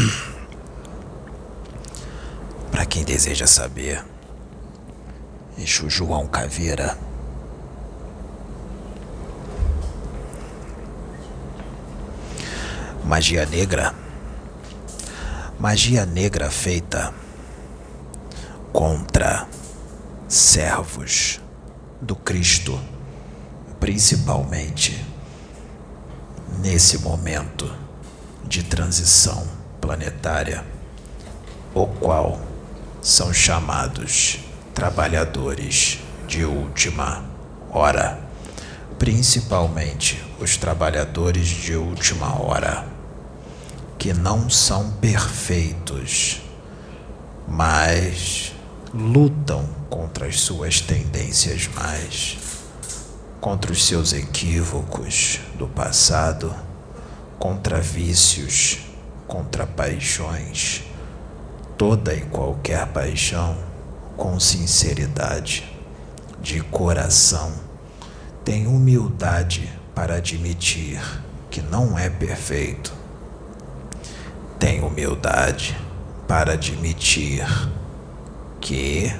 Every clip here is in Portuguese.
Para quem deseja saber, Exu João Caveira. Magia negra. Magia negra feita contra servos do Cristo, principalmente nesse momento de transição planetária, o qual são chamados trabalhadores de última hora, principalmente os trabalhadores de última hora, que não são perfeitos, mas lutam contra as suas tendências mais, contra os seus equívocos do passado, contra vícios, contra paixões, toda e qualquer paixão com sinceridade, de coração, tem humildade para admitir que não é perfeito, tem humildade para admitir que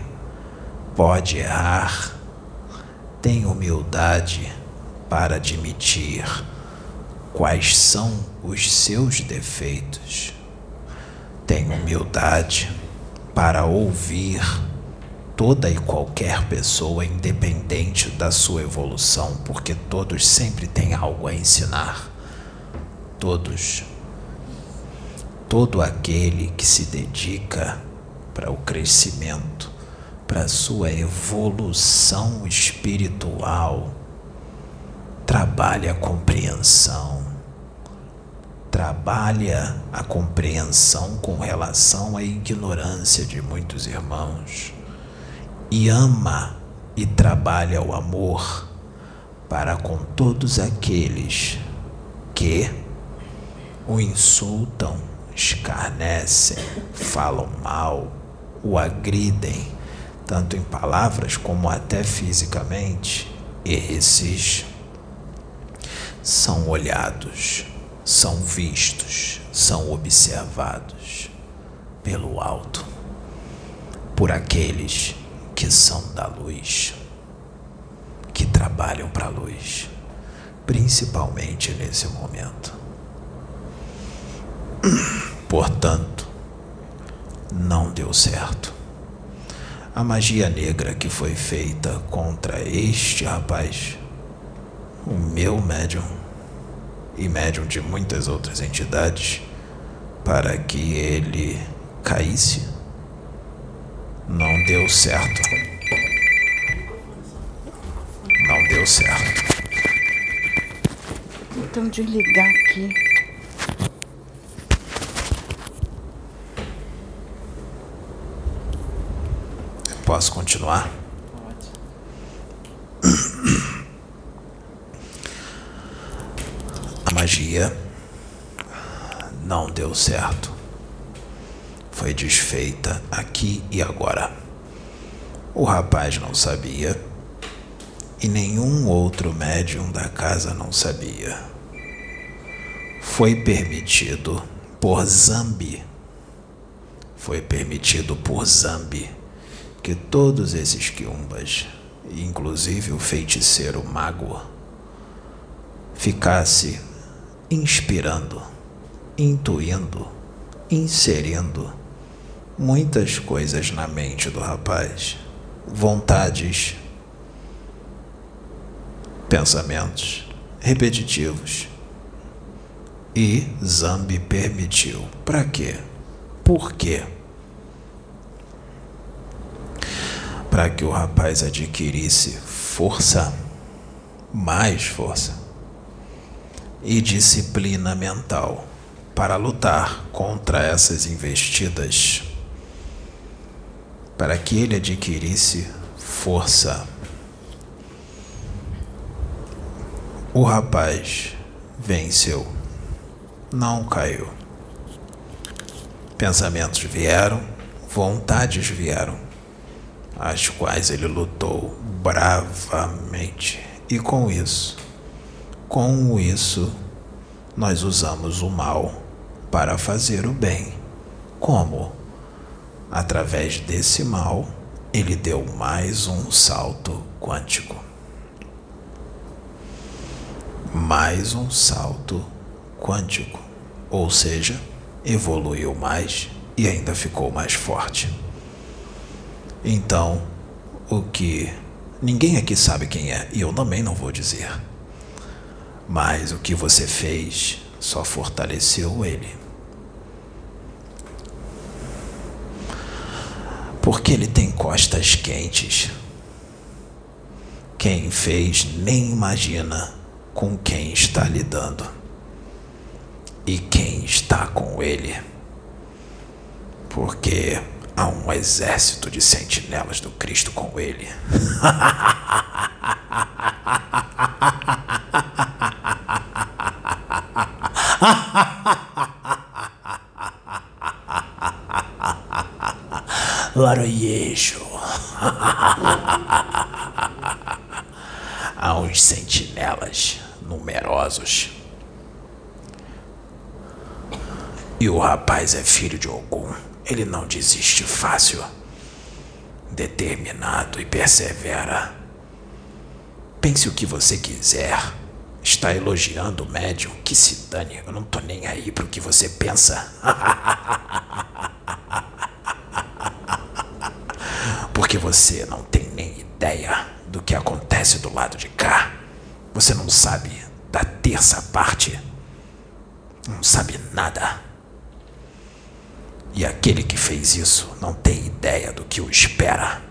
pode errar, tem humildade para admitir quais são os seus defeitos, tem humildade para ouvir toda e qualquer pessoa, independente da sua evolução, porque todos sempre têm algo a ensinar. Todos. Todo aquele que se dedica para o crescimento, para a sua evolução espiritual, trabalha a compreensão, trabalha a compreensão com relação à ignorância de muitos irmãos e ama e trabalha o amor para com todos aqueles que o insultam, escarnecem, falam mal, o agridem, tanto em palavras como até fisicamente, esses são olhados, são vistos, são observados pelo alto, por aqueles que são da luz, que trabalham para a luz, principalmente nesse momento. Portanto, não deu certo. A magia negra que foi feita contra este rapaz, o meu médium e médium de muitas outras entidades, para que ele caísse não deu certo. Não deu certo. Então desligar aqui. Posso continuar? Pode. A magia não deu certo foi desfeita aqui e agora. O rapaz não sabia e nenhum outro médium da casa não sabia. Foi permitido por Zambi, foi permitido por Zambi que todos esses quiumbas, inclusive o feiticeiro mago, ficasse inspirando, intuindo, inserindo muitas coisas na mente do rapaz, vontades, pensamentos repetitivos. E Zambi permitiu. Para quê? Por quê? Para que o rapaz adquirisse força, mais força e disciplina mental para lutar contra essas investidas para que ele adquirisse força. O rapaz venceu, não caiu. Pensamentos vieram, vontades vieram, as quais ele lutou bravamente. E com isso, com isso, nós usamos o mal para fazer o bem. Como? Através desse mal, ele deu mais um salto quântico. Mais um salto quântico, ou seja, evoluiu mais e ainda ficou mais forte. Então, o que ninguém aqui sabe quem é e eu também não vou dizer. Mas o que você fez só fortaleceu ele. Porque ele tem costas quentes. Quem fez nem imagina com quem está lidando e quem está com ele. Porque há um exército de sentinelas do Cristo com ele. Laroyejo. Há uns sentinelas numerosos. E o rapaz é filho de Ogum. Ele não desiste fácil. Determinado e persevera. Pense o que você quiser. Está elogiando o médium. Que se dane. Eu não tô nem aí pro que você pensa. Porque você não tem nem ideia do que acontece do lado de cá. Você não sabe da terça parte. Não sabe nada. E aquele que fez isso não tem ideia do que o espera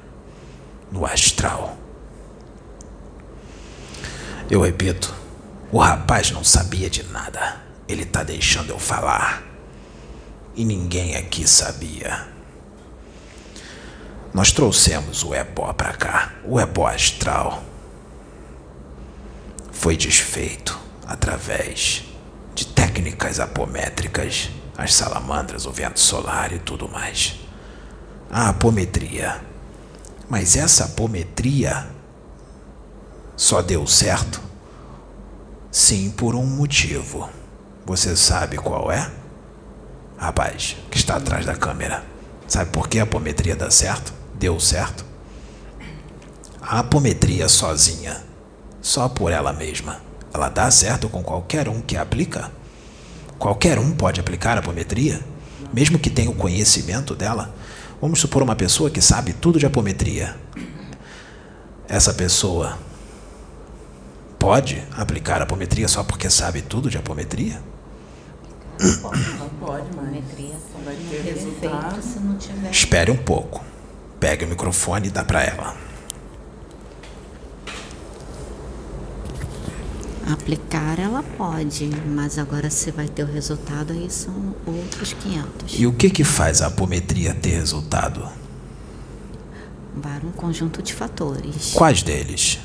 no astral. Eu repito, o rapaz não sabia de nada. Ele tá deixando eu falar. E ninguém aqui sabia. Nós trouxemos o ebó para cá, o ebó astral. Foi desfeito através de técnicas apométricas, as salamandras, o vento solar e tudo mais. A apometria. Mas essa apometria só deu certo? Sim, por um motivo. Você sabe qual é? Rapaz, que está atrás da câmera. Sabe por que a apometria dá certo? deu certo. A apometria sozinha, só por ela mesma, ela dá certo com qualquer um que aplica? Qualquer um pode aplicar a apometria, mesmo que tenha o conhecimento dela? Vamos supor uma pessoa que sabe tudo de apometria. Essa pessoa pode aplicar a apometria só porque sabe tudo de apometria? Não pode, mas vai ter resultado se não tiver. Espere um pouco. Pega o microfone e dá para ela. Aplicar ela pode, mas agora se vai ter o resultado aí são outros 500. E o que que faz a apometria ter resultado? Para um conjunto de fatores. Quais deles?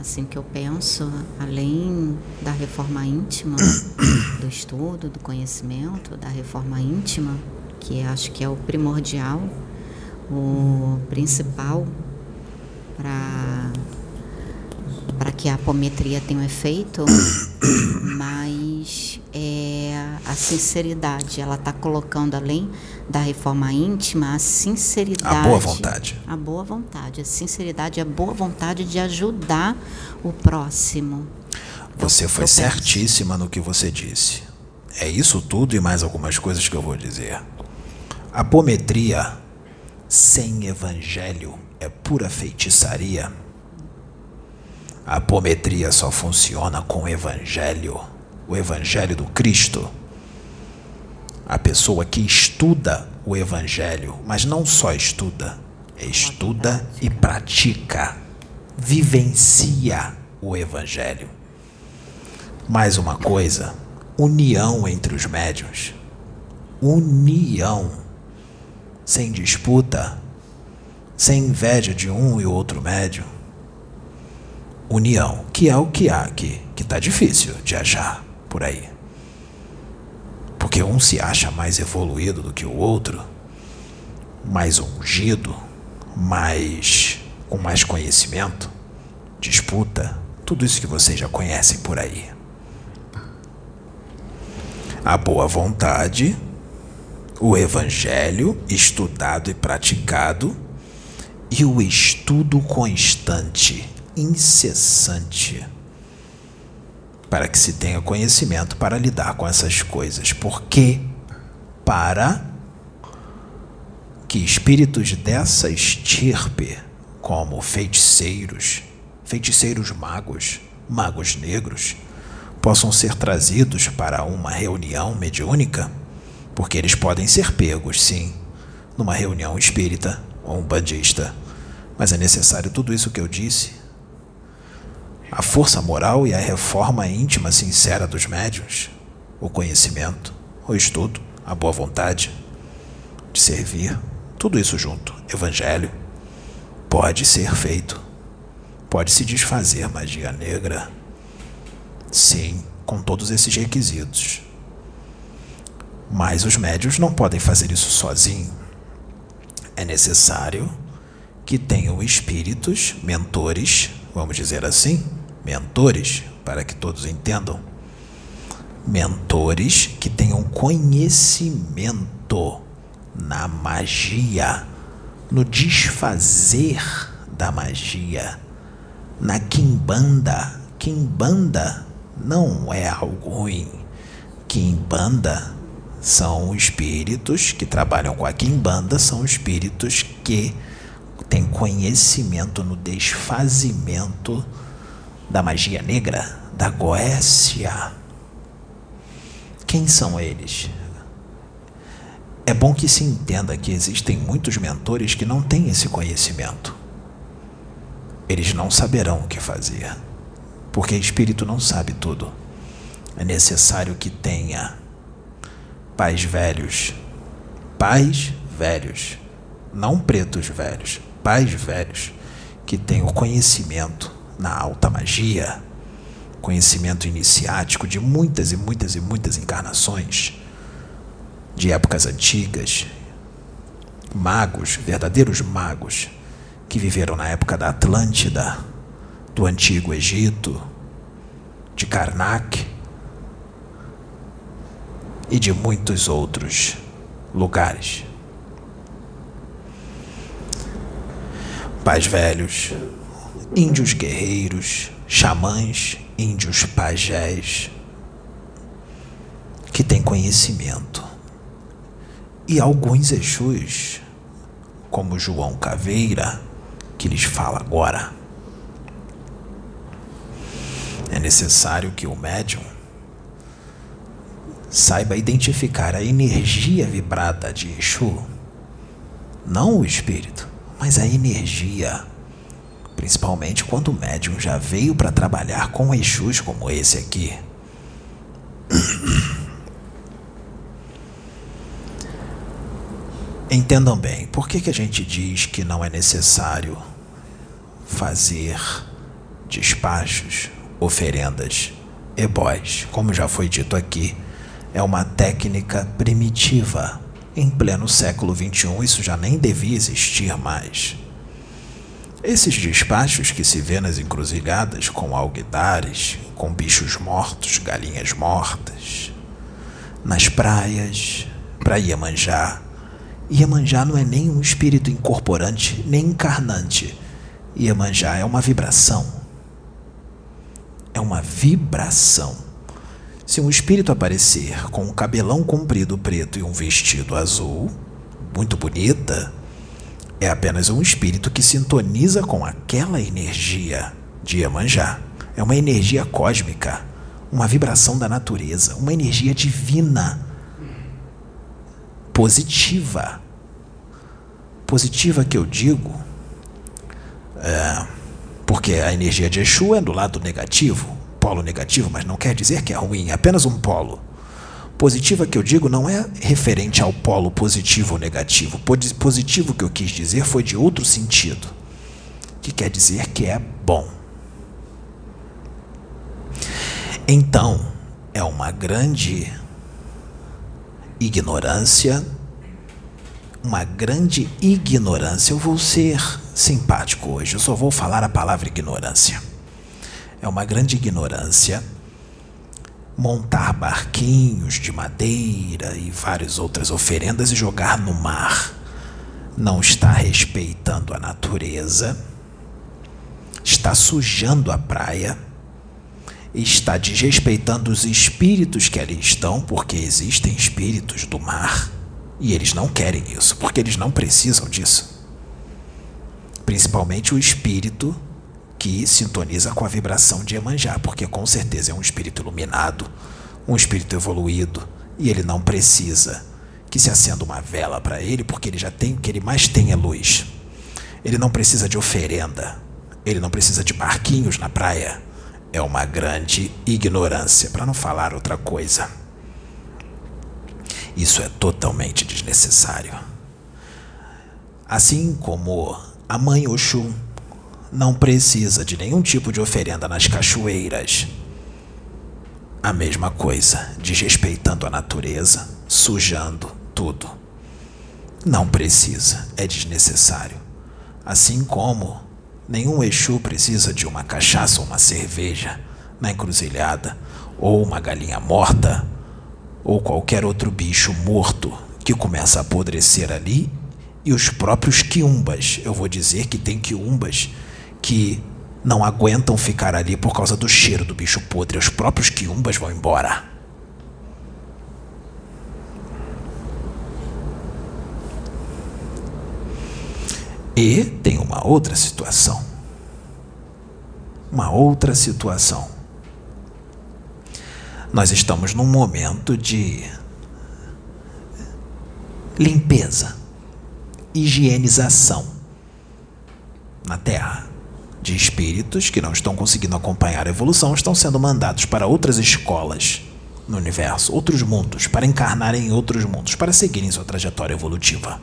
Assim que eu penso, além da reforma íntima, do estudo, do conhecimento, da reforma íntima, que acho que é o primordial, o principal para para que a apometria tenha um efeito, mas é a sinceridade. Ela está colocando além da reforma íntima a sinceridade. A boa vontade. A boa vontade. A sinceridade, a boa vontade de ajudar o próximo. Você foi certíssima no que você disse. É isso tudo e mais algumas coisas que eu vou dizer. A apometria sem evangelho é pura feitiçaria. A apometria só funciona com o evangelho, o evangelho do Cristo. A pessoa que estuda o evangelho, mas não só estuda, estuda e pratica, vivencia o evangelho. Mais uma coisa, união entre os médios. União sem disputa, sem inveja de um e outro médium. União, que é o que há aqui, que está difícil de achar por aí. Porque um se acha mais evoluído do que o outro, mais ungido, mais com mais conhecimento, disputa, tudo isso que vocês já conhecem por aí. a boa vontade, o evangelho estudado e praticado e o estudo constante, incessante, para que se tenha conhecimento para lidar com essas coisas. Porque para que espíritos dessa estirpe, como feiticeiros, feiticeiros magos, magos negros, possam ser trazidos para uma reunião mediúnica, porque eles podem ser pegos, sim, numa reunião espírita ou um bandista, mas é necessário tudo isso que eu disse. A força moral e a reforma íntima sincera dos médiuns, o conhecimento, o estudo, a boa vontade de servir, tudo isso junto, evangelho, pode ser feito. Pode se desfazer magia negra Sim, com todos esses requisitos. Mas os médios não podem fazer isso sozinhos. É necessário que tenham espíritos, mentores, vamos dizer assim, mentores, para que todos entendam. Mentores que tenham conhecimento na magia, no desfazer da magia, na quimbanda. Quimbanda não é algo ruim. Kimbanda são espíritos que trabalham com a Kimbanda, são espíritos que têm conhecimento no desfazimento da magia negra, da Goécia. Quem são eles? É bom que se entenda que existem muitos mentores que não têm esse conhecimento. Eles não saberão o que fazer porque espírito não sabe tudo. É necessário que tenha pais velhos, pais velhos, não pretos velhos, pais velhos que tenham conhecimento na alta magia, conhecimento iniciático de muitas e muitas e muitas encarnações, de épocas antigas, magos, verdadeiros magos, que viveram na época da Atlântida, do Antigo Egito, de Karnak e de muitos outros lugares. Pais velhos, índios guerreiros, xamãs, índios pajés, que têm conhecimento. E alguns Exus, como João Caveira, que lhes fala agora. É necessário que o médium saiba identificar a energia vibrada de Exu, não o espírito, mas a energia. Principalmente quando o médium já veio para trabalhar com Exus como esse aqui. Entendam bem, por que, que a gente diz que não é necessário fazer despachos oferendas, ebós, como já foi dito aqui, é uma técnica primitiva. Em pleno século XXI, isso já nem devia existir mais. Esses despachos que se vê nas encruzilhadas com alguidares, com bichos mortos, galinhas mortas, nas praias, para Iemanjá. Iemanjá não é nem um espírito incorporante, nem encarnante. Iemanjá é uma vibração é uma vibração. Se um espírito aparecer com um cabelão comprido preto e um vestido azul, muito bonita, é apenas um espírito que sintoniza com aquela energia de Iemanjá. É uma energia cósmica, uma vibração da natureza, uma energia divina, positiva. Positiva que eu digo, é, porque a energia de Exu é do lado negativo, polo negativo, mas não quer dizer que é ruim, é apenas um polo. Positiva que eu digo não é referente ao polo positivo ou negativo. Positivo que eu quis dizer foi de outro sentido, que quer dizer que é bom. Então, é uma grande ignorância, uma grande ignorância. Eu vou ser simpático hoje. Eu só vou falar a palavra ignorância. É uma grande ignorância montar barquinhos de madeira e várias outras oferendas e jogar no mar. Não está respeitando a natureza, está sujando a praia, está desrespeitando os espíritos que ali estão, porque existem espíritos do mar e eles não querem isso, porque eles não precisam disso. Principalmente o espírito que sintoniza com a vibração de Emanjá, porque com certeza é um espírito iluminado, um espírito evoluído, e ele não precisa que se acenda uma vela para ele, porque ele já tem o que ele mais tem é luz. Ele não precisa de oferenda, ele não precisa de barquinhos na praia. É uma grande ignorância, para não falar outra coisa. Isso é totalmente desnecessário. Assim como a mãe Oxum não precisa de nenhum tipo de oferenda nas cachoeiras. A mesma coisa, desrespeitando a natureza, sujando tudo. Não precisa, é desnecessário. Assim como nenhum Exu precisa de uma cachaça ou uma cerveja na encruzilhada, ou uma galinha morta, ou qualquer outro bicho morto que começa a apodrecer ali, e os próprios quiumbas. Eu vou dizer que tem quiumbas que não aguentam ficar ali por causa do cheiro do bicho podre. Os próprios quiumbas vão embora. E tem uma outra situação. Uma outra situação. Nós estamos num momento de limpeza, higienização na Terra de espíritos que não estão conseguindo acompanhar a evolução estão sendo mandados para outras escolas no universo, outros mundos, para encarnarem em outros mundos, para seguirem sua trajetória evolutiva.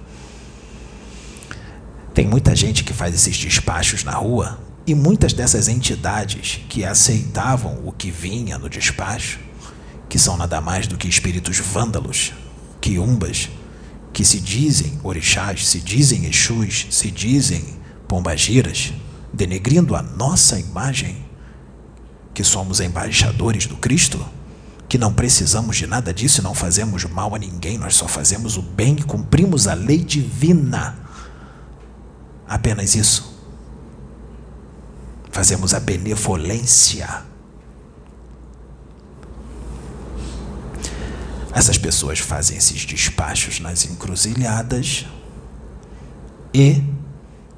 Tem muita gente que faz esses despachos na rua e muitas dessas entidades que aceitavam o que vinha no despacho, que são nada mais do que espíritos vândalos, quiumbas, que se dizem orixás, se dizem exus, se dizem pombagiras, denegrindo a nossa imagem, que somos embaixadores do Cristo, que não precisamos de nada disso e não fazemos mal a ninguém, nós só fazemos o bem e cumprimos a lei divina. Apenas isso. Fazemos a benevolência. Essas pessoas fazem esses despachos nas encruzilhadas e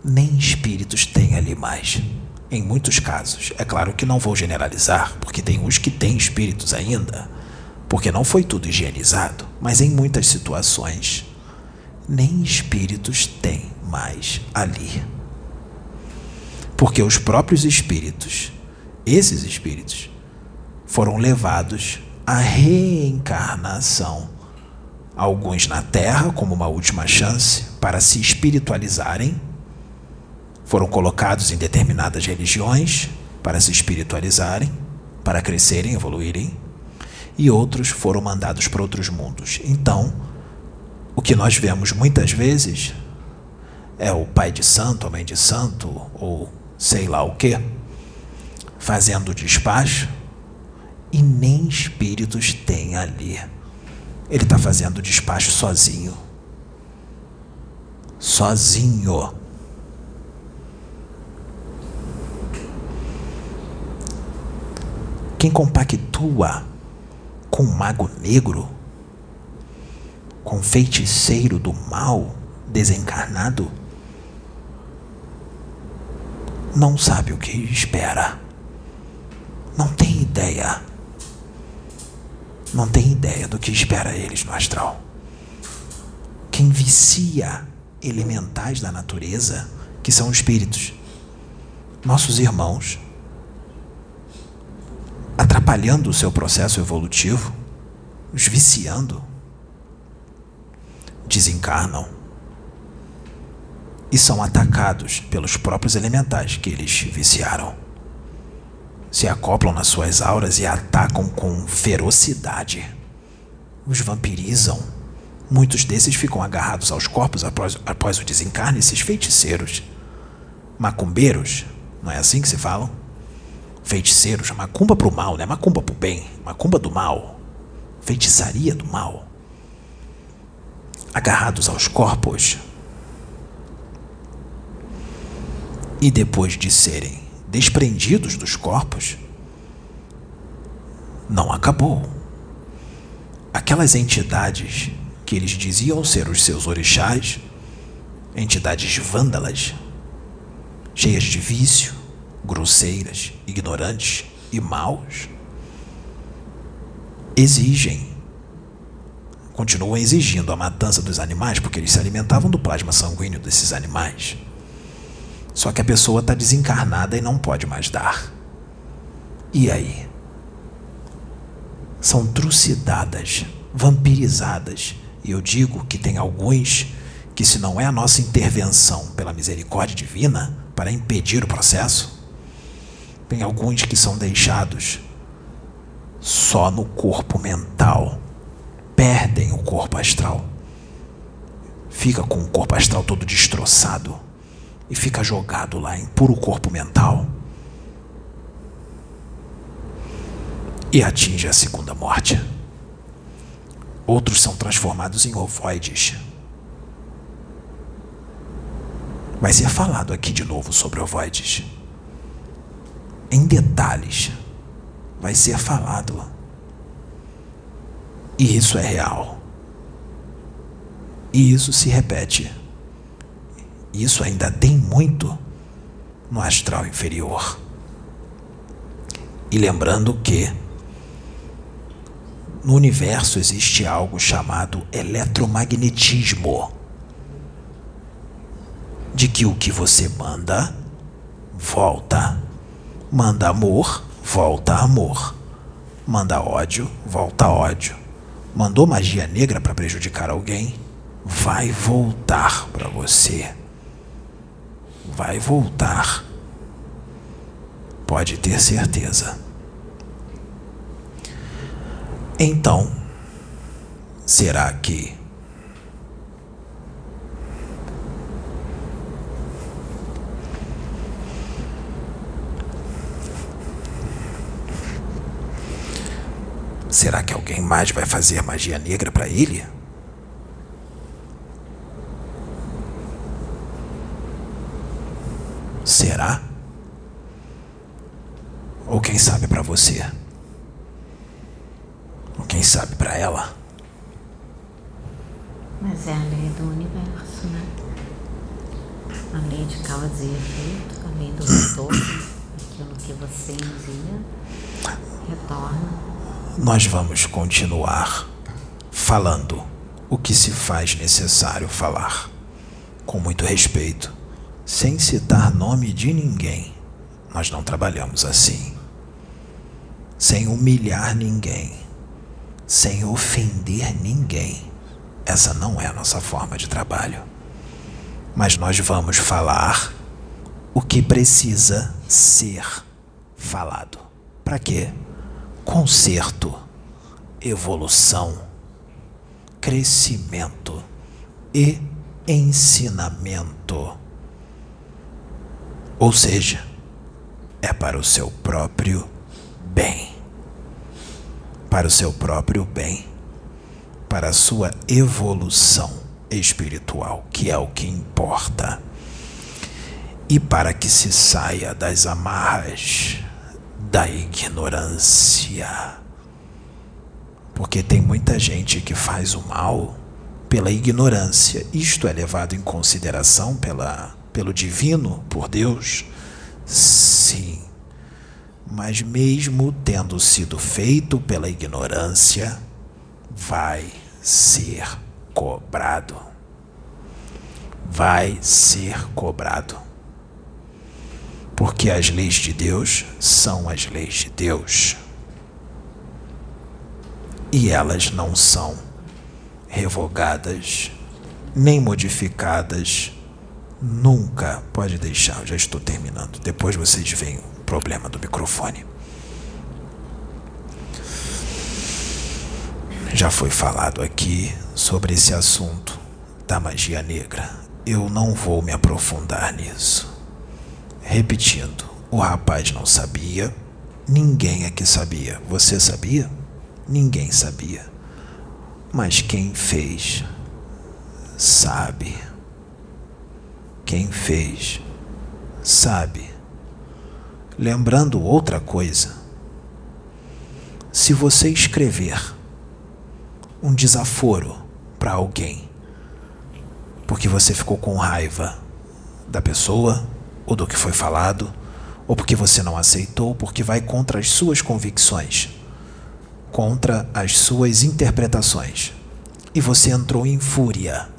nem espíritos tem ali mais. Em muitos casos. É claro que não vou generalizar, porque tem uns que têm espíritos ainda, porque não foi tudo higienizado, mas em muitas situações, nem espíritos tem mais ali. Porque os próprios espíritos, esses espíritos, foram levados à reencarnação. Alguns na Terra, como uma última chance, para se espiritualizarem foram colocados em determinadas religiões para se espiritualizarem, para crescerem, evoluírem, e outros foram mandados para outros mundos. Então, o que nós vemos muitas vezes é o pai de santo, a mãe de santo, ou sei lá o que, fazendo despacho, e nem espíritos tem ali. Ele está fazendo despacho sozinho. Sozinho. Quem compactua com o mago negro, com o feiticeiro do mal desencarnado, não sabe o que espera. Não tem ideia. Não tem ideia do que espera eles no astral. Quem vicia elementais da natureza, que são espíritos, nossos irmãos, atrapalhando o seu processo evolutivo, os viciando, desencarnam e são atacados pelos próprios elementais que eles viciaram. Se acoplam nas suas auras e atacam com ferocidade. Os vampirizam. Muitos desses ficam agarrados aos corpos após, após o desencarne, esses feiticeiros. Macumbeiros, não é assim que se falam? Feiticeiros, macumba para o mal, né? Macumba para o bem, macumba do mal, feitiçaria do mal, agarrados aos corpos. E depois de serem desprendidos dos corpos, não acabou. Aquelas entidades que eles diziam ser os seus orixás, entidades vândalas, cheias de vício, grosseiras, ignorantes e maus, exigem, continuam exigindo a matança dos animais porque eles se alimentavam do plasma sanguíneo desses animais. Só que a pessoa está desencarnada e não pode mais dar. E aí? São trucidadas, vampirizadas. E eu digo que tem alguns que, se não é a nossa intervenção pela misericórdia divina para impedir o processo, tem alguns que são deixados só no corpo mental, perdem o corpo astral, fica com o corpo astral todo destroçado e fica jogado lá em puro corpo mental e atinge a segunda morte. Outros são transformados em ovoides. Vai ser falado aqui de novo sobre ovoides em detalhes vai ser falado. E isso é real. E isso se repete. Isso ainda tem muito no astral inferior. E lembrando que no universo existe algo chamado eletromagnetismo. De que o que você manda volta. Manda amor, volta amor. Manda ódio, volta ódio. Mandou magia negra para prejudicar alguém, vai voltar para você. Vai voltar. Pode ter certeza. Então, será que Será que alguém mais vai fazer magia negra para ele? Será? Ou quem sabe para você? Ou quem sabe para ela? Mas é a lei do universo, né? A lei de causa e efeito, a lei do retorno, aquilo que você envia, retorna nós vamos continuar falando o que se faz necessário falar, com muito respeito, sem citar nome de ninguém. Nós não trabalhamos assim. Sem humilhar ninguém, sem ofender ninguém. Essa não é a nossa forma de trabalho. Mas nós vamos falar o que precisa ser falado. Para quê? Conserto, evolução, crescimento e ensinamento. Ou seja, é para o seu próprio bem. Para o seu próprio bem. Para a sua evolução espiritual, que é o que importa. E para que se saia das amarras da ignorância. Porque tem muita gente que faz o mal pela ignorância. Isto é levado em consideração pela, pelo divino, por Deus? Sim. Mas mesmo tendo sido feito pela ignorância, vai ser cobrado. Vai ser cobrado porque as leis de Deus são as leis de Deus. E elas não são revogadas nem modificadas nunca. Pode deixar, já estou terminando. Depois vocês veem o problema do microfone. Já foi falado aqui sobre esse assunto da magia negra. Eu não vou me aprofundar nisso. Repetindo, o rapaz não sabia, Ninguém aqui sabia. Você sabia? Ninguém sabia. Mas quem fez, sabe. Quem fez, sabe. Lembrando outra coisa. Se você escrever um desaforo para alguém, porque você ficou com raiva da pessoa ou do que foi falado, ou porque você não aceitou, porque vai contra as suas convicções, contra as suas interpretações, e você entrou em fúria,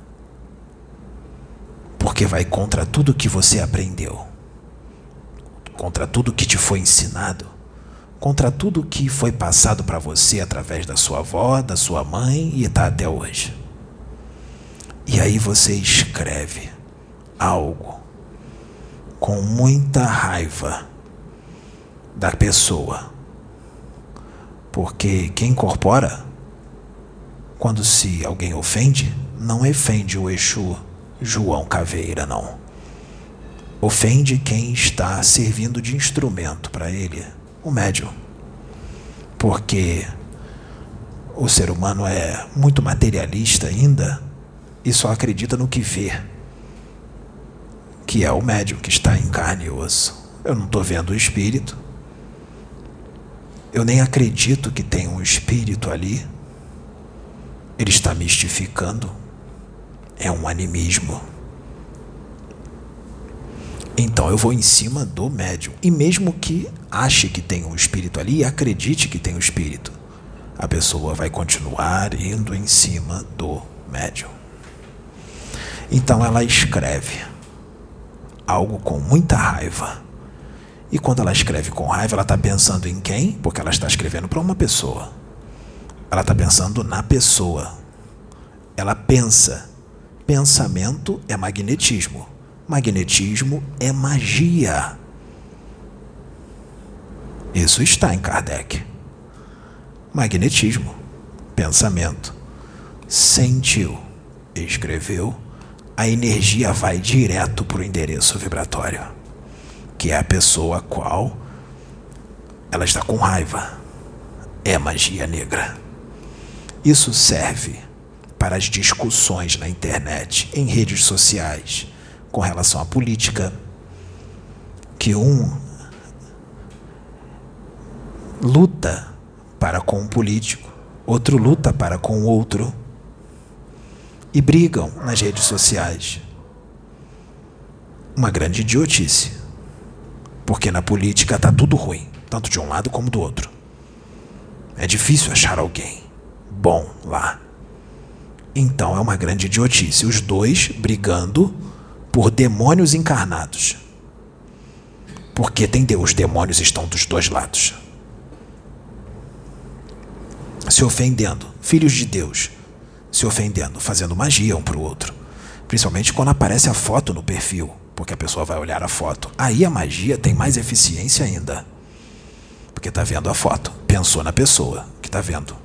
porque vai contra tudo que você aprendeu, contra tudo que te foi ensinado, contra tudo que foi passado para você através da sua avó, da sua mãe e está até hoje. E aí você escreve algo com muita raiva da pessoa. Porque quem incorpora, quando se alguém ofende, não ofende o Exu João Caveira, não. Ofende quem está servindo de instrumento para ele, o médium. Porque o ser humano é muito materialista ainda e só acredita no que vê que é o médium que está em carne e osso. Eu não estou vendo o espírito. Eu nem acredito que tem um espírito ali. Ele está mistificando. É um animismo. Então eu vou em cima do médium. E mesmo que ache que tem um espírito ali e acredite que tem um espírito, a pessoa vai continuar indo em cima do médium. Então ela escreve algo com muita raiva. E quando ela escreve com raiva, ela está pensando em quem? Porque ela está escrevendo para uma pessoa. Ela está pensando na pessoa. Ela pensa. Pensamento é magnetismo. Magnetismo é magia. Isso está em Kardec. Magnetismo, pensamento. Sentiu, escreveu a energia vai direto para o endereço vibratório, que é a pessoa a qual ela está com raiva. É magia negra. Isso serve para as discussões na internet, em redes sociais, com relação à política, que um luta para com um político, outro luta para com o outro e brigam nas redes sociais. Uma grande idiotice. Porque na política está tudo ruim, tanto de um lado como do outro. É difícil achar alguém bom lá. Então é uma grande idiotice. Os dois brigando por demônios encarnados. Porque tem Deus, os demônios estão dos dois lados. Se ofendendo, filhos de Deus, se ofendendo, fazendo magia um para o outro. Principalmente quando aparece a foto no perfil, porque a pessoa vai olhar a foto. Aí a magia tem mais eficiência ainda. Porque está vendo a foto, pensou na pessoa que está vendo.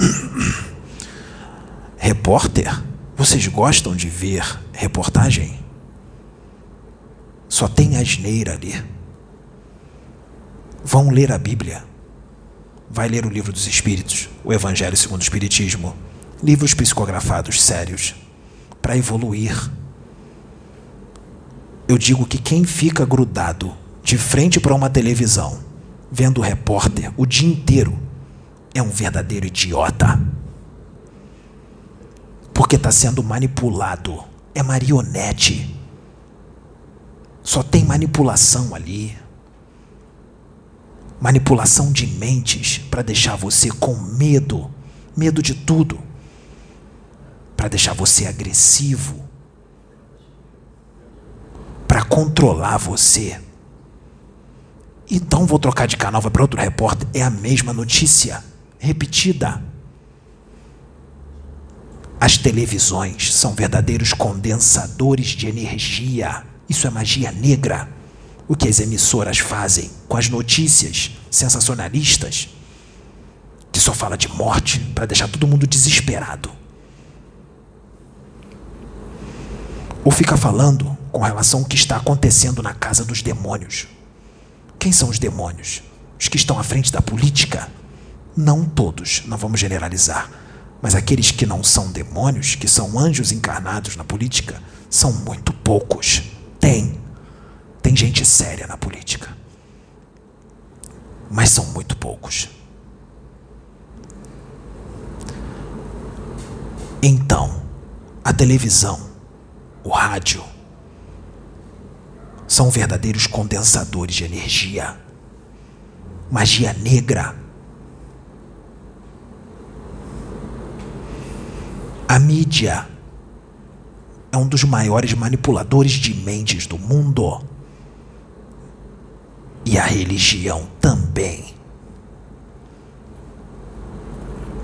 Repórter, vocês gostam de ver reportagem? Só tem asneira ali. Vão ler a Bíblia vai ler o livro dos Espíritos, o Evangelho segundo o Espiritismo, livros psicografados sérios, para evoluir. Eu digo que quem fica grudado de frente para uma televisão, vendo o repórter o dia inteiro, é um verdadeiro idiota. Porque está sendo manipulado. É marionete. Só tem manipulação ali manipulação de mentes para deixar você com medo, medo de tudo, para deixar você agressivo, para controlar você. Então vou trocar de canal, vai para outro repórter, é a mesma notícia, repetida. As televisões são verdadeiros condensadores de energia. Isso é magia negra o que as emissoras fazem com as notícias sensacionalistas, que só fala de morte para deixar todo mundo desesperado. Ou fica falando com relação ao que está acontecendo na casa dos demônios, Quem são os demônios? Os que estão à frente da política? Não todos, não vamos generalizar. Mas aqueles que não são demônios, que são anjos encarnados na política, são muito poucos. Tem. Tem gente séria na política. Mas são muito poucos. Então, a televisão, o rádio, são verdadeiros condensadores de energia. Magia negra. A mídia é um dos maiores manipuladores de mentes do mundo. E a religião também.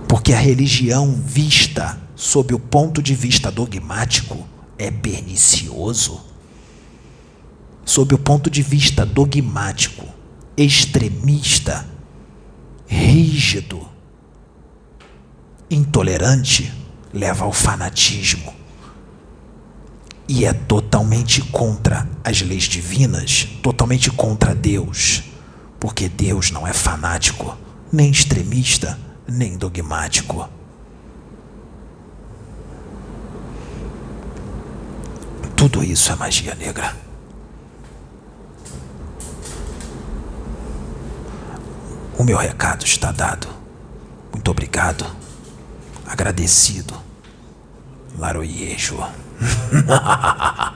Porque a religião vista sob o ponto de vista dogmático é pernicioso. Sob o ponto de vista dogmático, extremista, rígido, intolerante, leva ao fanatismo e é totalmente contra as leis divinas, totalmente contra Deus, porque Deus não é fanático, nem extremista, nem dogmático. Tudo isso é magia negra. O meu recado está dado. Muito obrigado. Agradecido. Laroyejo. 哈哈哈哈哈